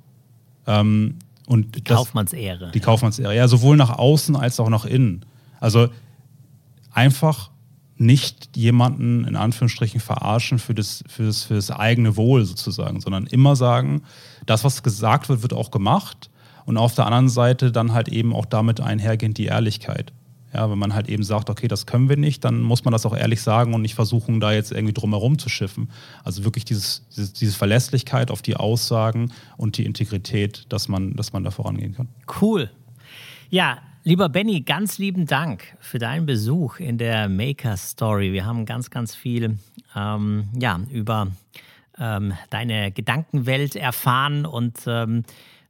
Ähm, und die das, Kaufmannsehre. Die Kaufmannsehre, ja, sowohl nach außen als auch nach innen. Also einfach nicht jemanden in Anführungsstrichen verarschen für das, für, das, für das eigene Wohl sozusagen, sondern immer sagen, das, was gesagt wird, wird auch gemacht. Und auf der anderen Seite dann halt eben auch damit einhergehend die Ehrlichkeit. Ja, wenn man halt eben sagt, okay, das können wir nicht, dann muss man das auch ehrlich sagen und nicht versuchen, da jetzt irgendwie drumherum zu schiffen. Also wirklich dieses, dieses, diese Verlässlichkeit auf die Aussagen und die Integrität, dass man, dass man da vorangehen kann. Cool. Ja, lieber Benny, ganz lieben Dank für deinen Besuch in der Maker Story. Wir haben ganz, ganz viel ähm, ja, über ähm, deine Gedankenwelt erfahren und ähm,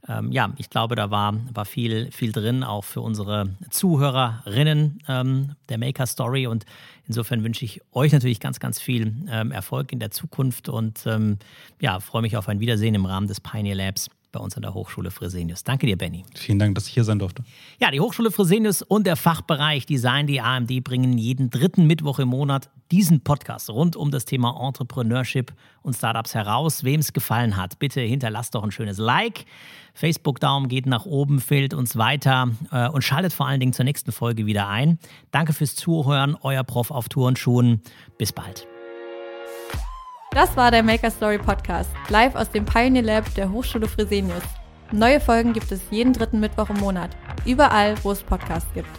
ähm, ja, ich glaube, da war, war viel, viel drin, auch für unsere Zuhörerinnen ähm, der Maker Story. Und insofern wünsche ich euch natürlich ganz, ganz viel ähm, Erfolg in der Zukunft und ähm, ja, freue mich auf ein Wiedersehen im Rahmen des Pioneer Labs bei uns an der Hochschule Fresenius. Danke dir, Benny. Vielen Dank, dass ich hier sein durfte. Ja, die Hochschule Fresenius und der Fachbereich Design, die AMD, bringen jeden dritten Mittwoch im Monat diesen Podcast rund um das Thema Entrepreneurship und Startups heraus. Wem es gefallen hat, bitte hinterlasst doch ein schönes Like. Facebook-Daumen geht nach oben, fehlt uns weiter äh, und schaltet vor allen Dingen zur nächsten Folge wieder ein. Danke fürs Zuhören, euer Prof auf Tourenschuhen. Bis bald. Das war der Maker Story Podcast, live aus dem Pioneer Lab der Hochschule Fresenius. Neue Folgen gibt es jeden dritten Mittwoch im Monat, überall, wo es Podcasts gibt.